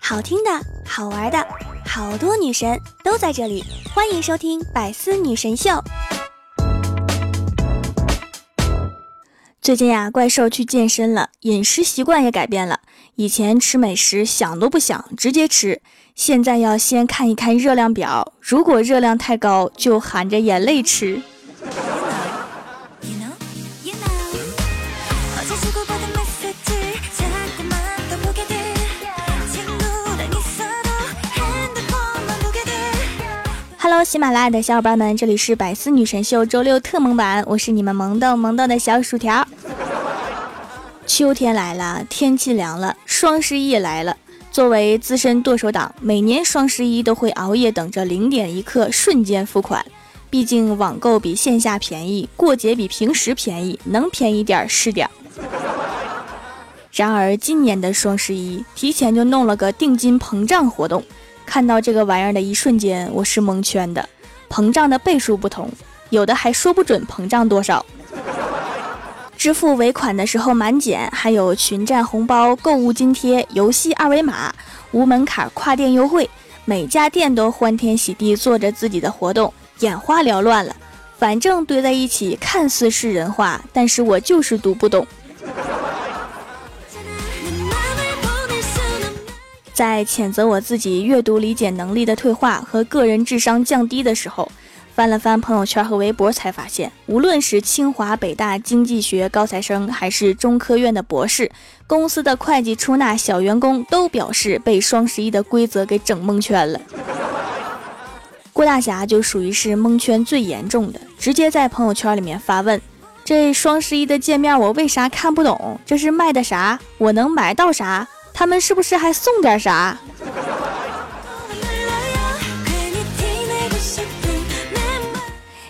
好听的，好玩的，好多女神都在这里，欢迎收听《百思女神秀》。最近呀，怪兽去健身了，饮食习惯也改变了。以前吃美食想都不想，直接吃；现在要先看一看热量表，如果热量太高，就含着眼泪吃。喜马拉雅的小伙伴们，这里是百思女神秀周六特萌版，我是你们萌豆萌豆的小薯条。秋天来了，天气凉了，双十一也来了。作为资深剁手党，每年双十一都会熬夜等着零点一刻瞬间付款。毕竟网购比线下便宜，过节比平时便宜，能便宜点是点。然而今年的双十一提前就弄了个定金膨胀活动。看到这个玩意儿的一瞬间，我是蒙圈的。膨胀的倍数不同，有的还说不准膨胀多少。支付尾款的时候满减，还有群战红包、购物津贴、游戏二维码、无门槛跨店优惠，每家店都欢天喜地做着自己的活动，眼花缭乱了。反正堆在一起看似是人话，但是我就是读不懂。在谴责我自己阅读理解能力的退化和个人智商降低的时候，翻了翻朋友圈和微博，才发现，无论是清华、北大经济学高材生，还是中科院的博士，公司的会计出纳小员工，都表示被双十一的规则给整蒙圈了。郭大侠就属于是蒙圈最严重的，直接在朋友圈里面发问：这双十一的界面我为啥看不懂？这是卖的啥？我能买到啥？他们是不是还送点啥？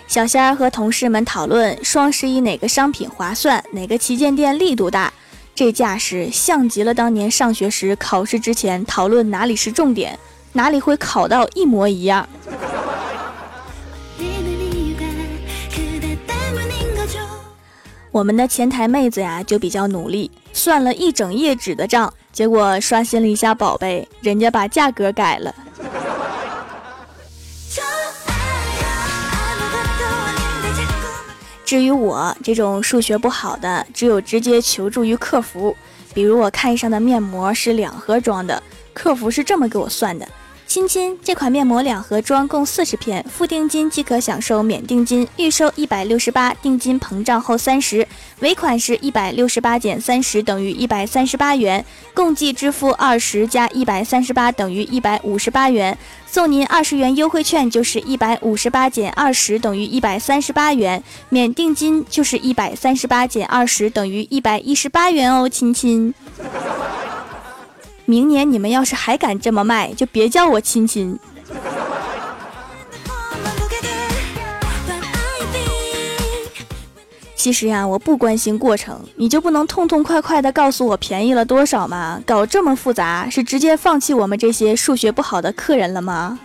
小仙儿和同事们讨论双十一哪个商品划算，哪个旗舰店力度大，这架势像极了当年上学时考试之前讨论哪里是重点，哪里会考到一模一样。我们的前台妹子呀，就比较努力，算了一整页纸的账。结果刷新了一下宝贝，人家把价格改了。至于我这种数学不好的，只有直接求助于客服。比如我看上的面膜是两盒装的，客服是这么给我算的。亲亲，这款面膜两盒装，共四十片，付定金即可享受免定金，预收一百六十八，定金膨胀后三十，尾款是一百六十八减三十等于一百三十八元，共计支付二十加一百三十八等于一百五十八元，送您二十元优惠券就是一百五十八减二十等于一百三十八元，免定金就是一百三十八减二十等于一百一十八元哦，亲亲。明年你们要是还敢这么卖，就别叫我亲亲。其实呀，我不关心过程，你就不能痛痛快快的告诉我便宜了多少吗？搞这么复杂，是直接放弃我们这些数学不好的客人了吗？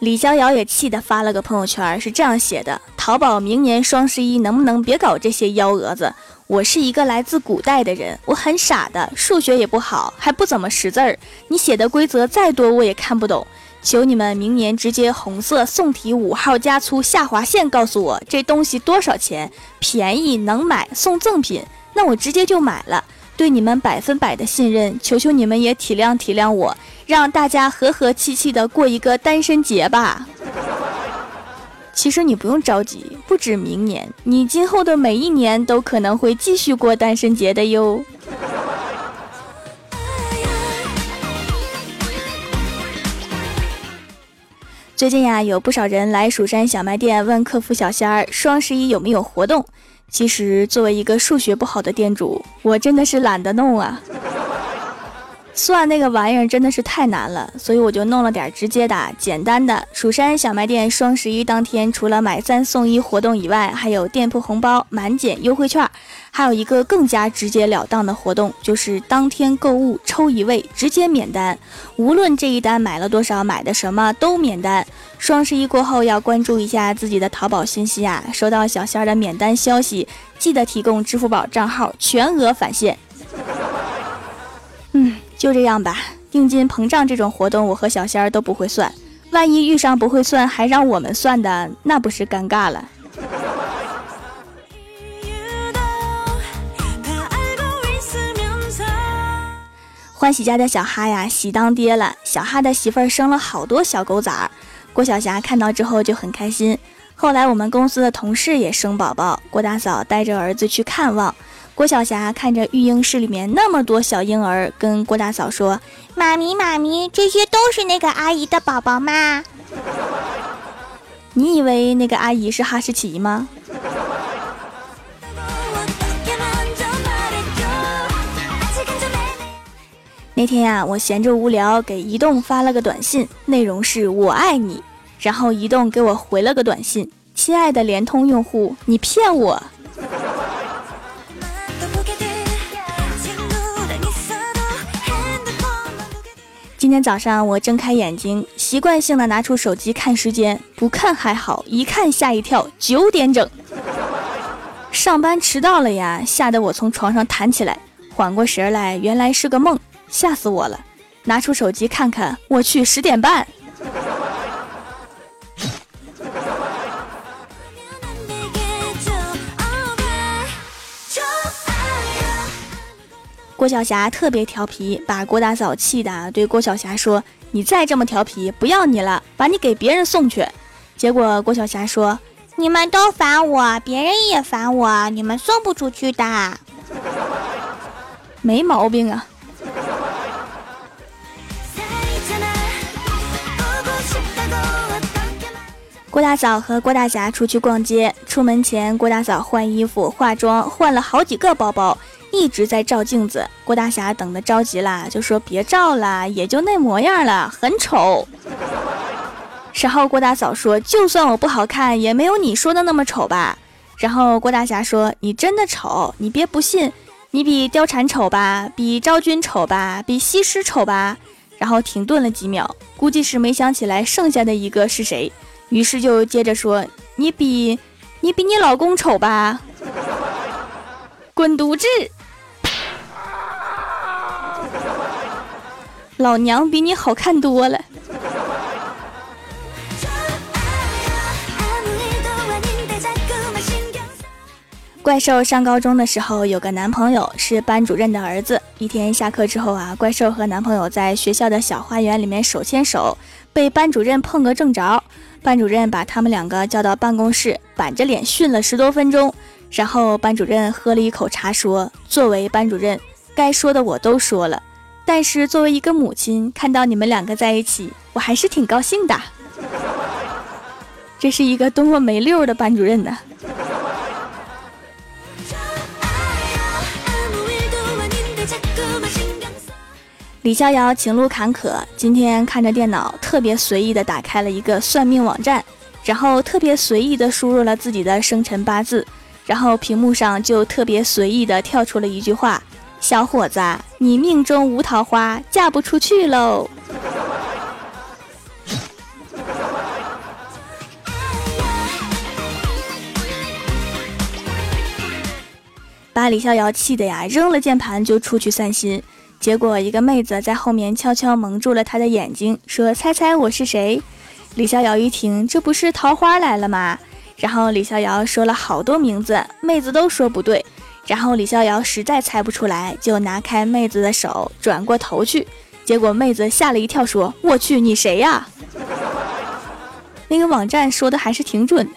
李逍遥也气得发了个朋友圈，是这样写的。淘宝明年双十一能不能别搞这些幺蛾子？我是一个来自古代的人，我很傻的，数学也不好，还不怎么识字儿。你写的规则再多，我也看不懂。求你们明年直接红色宋体五号加粗下划线，告诉我这东西多少钱？便宜能买送赠品，那我直接就买了。对你们百分百的信任，求求你们也体谅体谅我，让大家和和气气的过一个单身节吧。其实你不用着急，不止明年，你今后的每一年都可能会继续过单身节的哟。最近呀，有不少人来蜀山小卖店问客服小仙儿，双十一有没有活动？其实作为一个数学不好的店主，我真的是懒得弄啊。算那个玩意儿真的是太难了，所以我就弄了点直接的、简单的。蜀山小卖店双十一当天，除了买三送一活动以外，还有店铺红包、满减优惠券，还有一个更加直截了当的活动，就是当天购物抽一位直接免单，无论这一单买了多少，买的什么都免单。双十一过后要关注一下自己的淘宝信息啊，收到小仙儿的免单消息，记得提供支付宝账号，全额返现。嗯，就这样吧。定金膨胀这种活动，我和小仙儿都不会算，万一遇上不会算还让我们算的，那不是尴尬了。欢喜家的小哈呀，喜当爹了。小哈的媳妇儿生了好多小狗崽儿，郭晓霞看到之后就很开心。后来我们公司的同事也生宝宝，郭大嫂带着儿子去看望。郭晓霞看着育婴室里面那么多小婴儿，跟郭大嫂说：“妈咪，妈咪，这些都是那个阿姨的宝宝吗？”你以为那个阿姨是哈士奇吗？那天呀，我闲着无聊，给移动发了个短信，内容是我爱你。然后移动给我回了个短信：“亲爱的联通用户，你骗我。”今天早上我睁开眼睛，习惯性的拿出手机看时间，不看还好，一看吓一跳，九点整。上班迟到了呀，吓得我从床上弹起来，缓过神来，原来是个梦。吓死我了！拿出手机看看，我去，十点半。郭晓霞特别调皮，把郭大嫂气的，对郭晓霞说：“你再这么调皮，不要你了，把你给别人送去。”结果郭晓霞说：“你们都烦我，别人也烦我，你们送不出去的。”没毛病啊。郭大嫂和郭大侠出去逛街，出门前，郭大嫂换衣服、化妆，换了好几个包包，一直在照镜子。郭大侠等得着急了，就说：“别照了，也就那模样了，很丑。”然后郭大嫂说：“就算我不好看，也没有你说的那么丑吧？”然后郭大侠说：“你真的丑，你别不信，你比貂蝉丑吧，比昭君丑吧，比西施丑吧。”然后停顿了几秒，估计是没想起来剩下的一个是谁。于是就接着说：“你比，你比你老公丑吧？滚犊子！老娘比你好看多了。”怪兽上高中的时候有个男朋友，是班主任的儿子。一天下课之后啊，怪兽和男朋友在学校的小花园里面手牵手，被班主任碰个正着。班主任把他们两个叫到办公室，板着脸训了十多分钟。然后班主任喝了一口茶，说：“作为班主任，该说的我都说了。但是作为一个母亲，看到你们两个在一起，我还是挺高兴的。这是一个多么没溜的班主任呢！”李逍遥情路坎坷，今天看着电脑，特别随意的打开了一个算命网站，然后特别随意的输入了自己的生辰八字，然后屏幕上就特别随意的跳出了一句话：“小伙子，你命中无桃花，嫁不出去喽。”把李逍遥气的呀，扔了键盘就出去散心。结果一个妹子在后面悄悄蒙住了他的眼睛，说：“猜猜我是谁？”李逍遥一听，这不是桃花来了吗？然后李逍遥说了好多名字，妹子都说不对。然后李逍遥实在猜不出来，就拿开妹子的手，转过头去。结果妹子吓了一跳，说：“我去，你谁呀？”那个网站说的还是挺准的。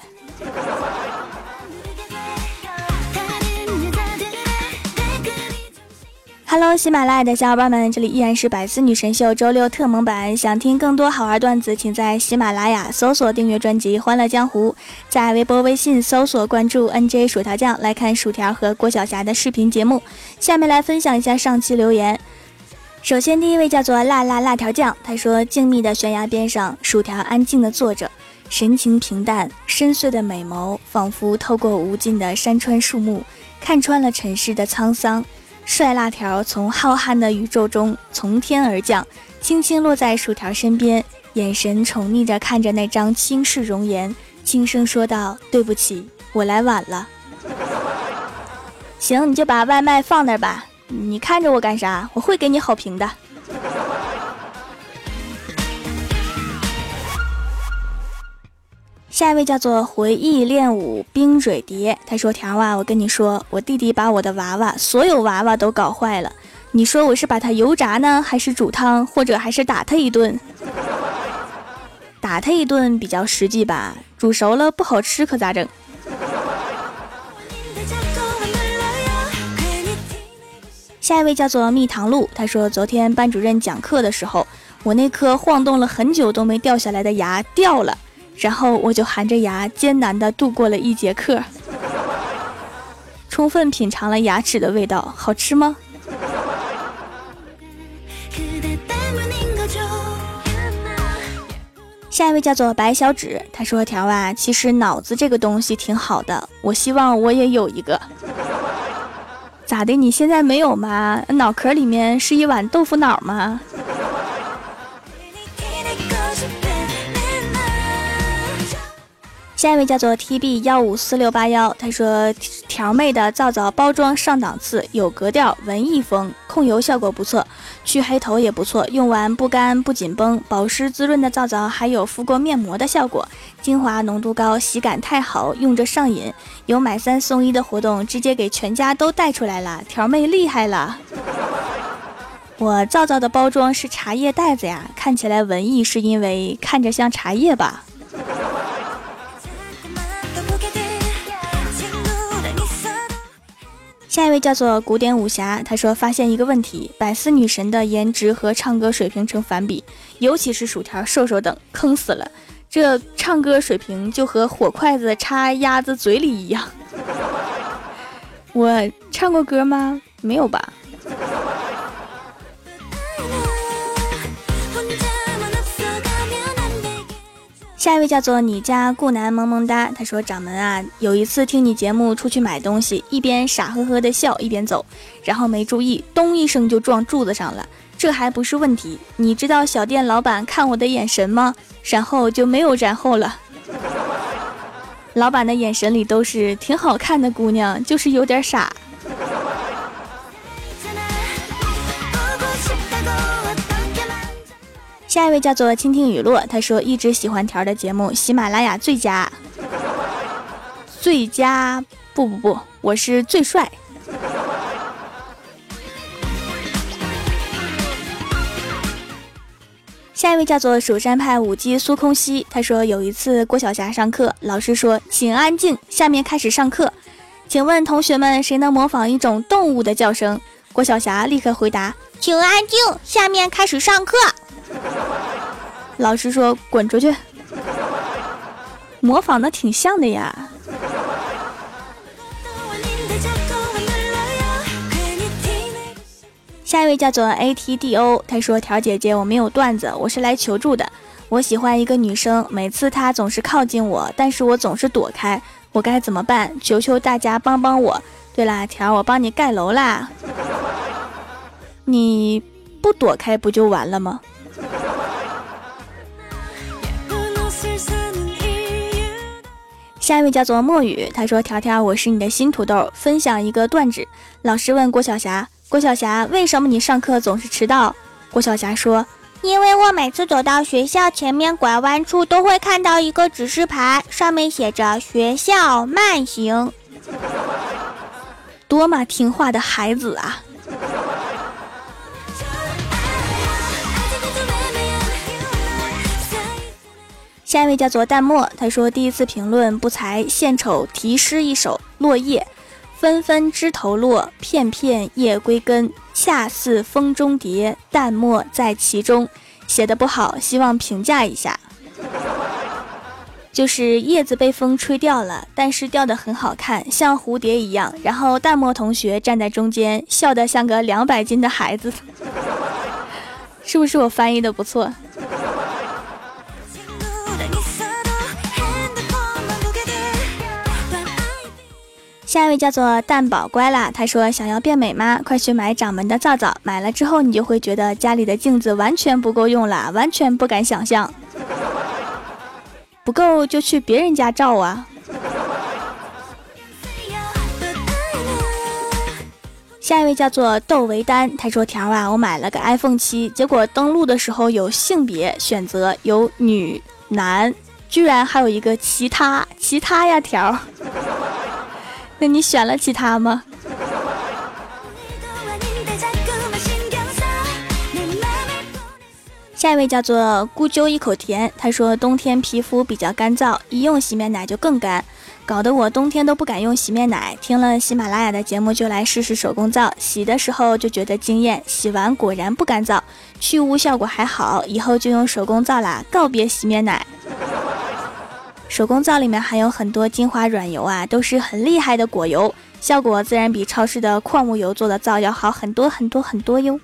Hello，喜马拉雅的小伙伴们，这里依然是百思女神秀周六特蒙版。想听更多好玩段子，请在喜马拉雅搜索订阅专辑《欢乐江湖》，在微博、微信搜索关注 NJ 薯条酱来看薯条和郭晓霞的视频节目。下面来分享一下上期留言。首先，第一位叫做辣辣辣条酱，他说：静谧的悬崖边上，薯条安静的坐着，神情平淡，深邃的美眸仿佛透过无尽的山川树木，看穿了尘世的沧桑。帅辣条从浩瀚的宇宙中从天而降，轻轻落在薯条身边，眼神宠溺着看着那张倾世容颜，轻声说道：“对不起，我来晚了。”行，你就把外卖放那吧。你看着我干啥？我会给你好评的。下一位叫做回忆练舞冰水蝶，他说：“条啊，我跟你说，我弟弟把我的娃娃，所有娃娃都搞坏了。你说我是把他油炸呢，还是煮汤，或者还是打他一顿？打他一顿比较实际吧，煮熟了不好吃可咋整？”下一位叫做蜜糖露，他说昨天班主任讲课的时候，我那颗晃动了很久都没掉下来的牙掉了，然后我就含着牙艰难地度过了一节课，充分品尝了牙齿的味道，好吃吗？下一位叫做白小指，他说条啊，其实脑子这个东西挺好的，我希望我也有一个。咋的？你现在没有吗？脑壳里面是一碗豆腐脑吗？下一位叫做 T B 幺五四六八幺，他说条妹的皂皂包装上档次，有格调，文艺风，控油效果不错，去黑头也不错，用完不干不紧绷，保湿滋润的皂皂还有敷过面膜的效果，精华浓度高，洗感太好，用着上瘾，有买三送一的活动，直接给全家都带出来了，条妹厉害了。我皂皂的包装是茶叶袋子呀，看起来文艺是因为看着像茶叶吧？下一位叫做古典武侠，他说发现一个问题：百思女神的颜值和唱歌水平成反比，尤其是薯条、瘦瘦等，坑死了。这唱歌水平就和火筷子插鸭子嘴里一样。我唱过歌吗？没有吧。下一位叫做你家顾南萌萌哒，他说掌门啊，有一次听你节目出去买东西，一边傻呵呵的笑一边走，然后没注意，咚一声就撞柱子上了。这还不是问题，你知道小店老板看我的眼神吗？然后就没有然后了。老板的眼神里都是挺好看的姑娘，就是有点傻。下一位叫做倾听雨落，他说一直喜欢条的节目，喜马拉雅最佳，最佳不不不，我是最帅。下一位叫做蜀山派舞姬苏空兮，他说有一次郭晓霞上课，老师说请安静，下面开始上课，请问同学们谁能模仿一种动物的叫声？郭晓霞立刻回答，请安静，下面开始上课。老师说：“滚出去！”模仿的挺像的呀。下一位叫做 A T D O，他说：“条姐姐，我没有段子，我是来求助的。我喜欢一个女生，每次她总是靠近我，但是我总是躲开，我该怎么办？求求大家帮帮我！对啦，条，我帮你盖楼啦。你不躲开不就完了吗？”下一位叫做墨雨，他说：“条条，我是你的新土豆，分享一个段子。老师问郭晓霞，郭晓霞，为什么你上课总是迟到？郭晓霞说：因为我每次走到学校前面拐弯处，都会看到一个指示牌，上面写着‘学校慢行’。多么听话的孩子啊！”下一位叫做淡漠，他说第一次评论不才，献丑题诗一首：落叶纷纷枝头落，片片叶归根，恰似风中蝶，淡漠在其中。写的不好，希望评价一下。就是叶子被风吹掉了，但是掉的很好看，像蝴蝶一样。然后淡漠同学站在中间，笑得像个两百斤的孩子，是不是我翻译的不错？下一位叫做蛋宝乖啦，他说想要变美吗？快去买掌门的皂皂，买了之后你就会觉得家里的镜子完全不够用了，完全不敢想象。不够就去别人家照啊。下一位叫做窦维丹，他说条啊，我买了个 iPhone 七，结果登录的时候有性别选择，有女男，居然还有一个其他其他呀条。那你选了其他吗？下一位叫做孤鸠一口甜，他说冬天皮肤比较干燥，一用洗面奶就更干，搞得我冬天都不敢用洗面奶。听了喜马拉雅的节目，就来试试手工皂，洗的时候就觉得惊艳，洗完果然不干燥，去污效果还好，以后就用手工皂啦，告别洗面奶。手工皂里面含有很多精华软油啊，都是很厉害的果油，效果自然比超市的矿物油做的皂要好很多很多很多哟。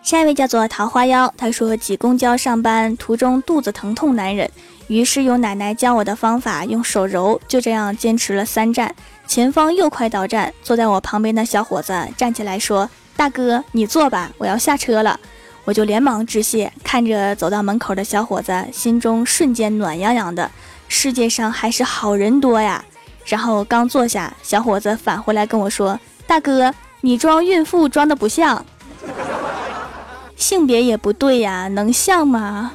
下一位叫做桃花妖，他说挤公交上班途中肚子疼痛难忍，于是用奶奶教我的方法用手揉，就这样坚持了三站，前方又快到站，坐在我旁边的小伙子站起来说。大哥，你坐吧，我要下车了。我就连忙致谢，看着走到门口的小伙子，心中瞬间暖洋洋的。世界上还是好人多呀。然后刚坐下，小伙子返回来跟我说：“大哥，你装孕妇装的不像，性别也不对呀，能像吗？”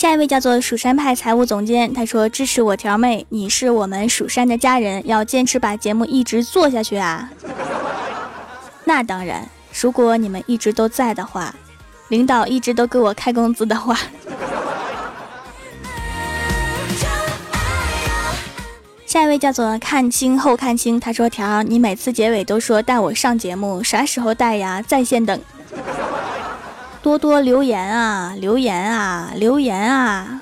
下一位叫做蜀山派财务总监，他说支持我条妹，你是我们蜀山的家人，要坚持把节目一直做下去啊。那当然，如果你们一直都在的话，领导一直都给我开工资的话。下一位叫做看清后看清，他说条，你每次结尾都说带我上节目，啥时候带呀？在线等。多多留言啊，留言啊，留言啊！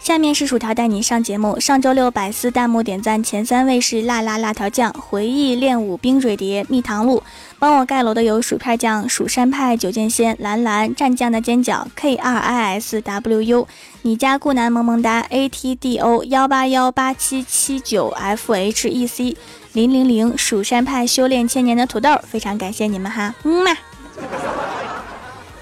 下面是薯条带你上节目。上周六百思弹幕点赞前三位是辣辣辣条酱、回忆练武冰水蝶、蜜糖露。帮我盖楼的有薯片酱、蜀山派、九剑仙、蓝蓝、蘸酱的尖角、K 二 I S W U、你家顾南萌萌哒、A T D O 幺八幺八七七九 F H E C。零零零蜀山派修炼千年的土豆，非常感谢你们哈，嗯嘛。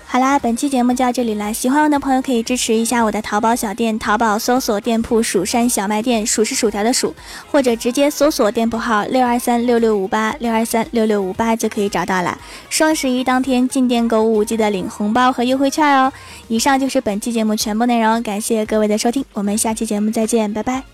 好啦，本期节目就到这里啦。喜欢我的朋友可以支持一下我的淘宝小店，淘宝搜索店铺“蜀山小卖店”，数是薯条的数，或者直接搜索店铺号六二三六六五八六二三六六五八就可以找到了。双十一当天进店购物，记得领红包和优惠券哦。以上就是本期节目全部内容，感谢各位的收听，我们下期节目再见，拜拜。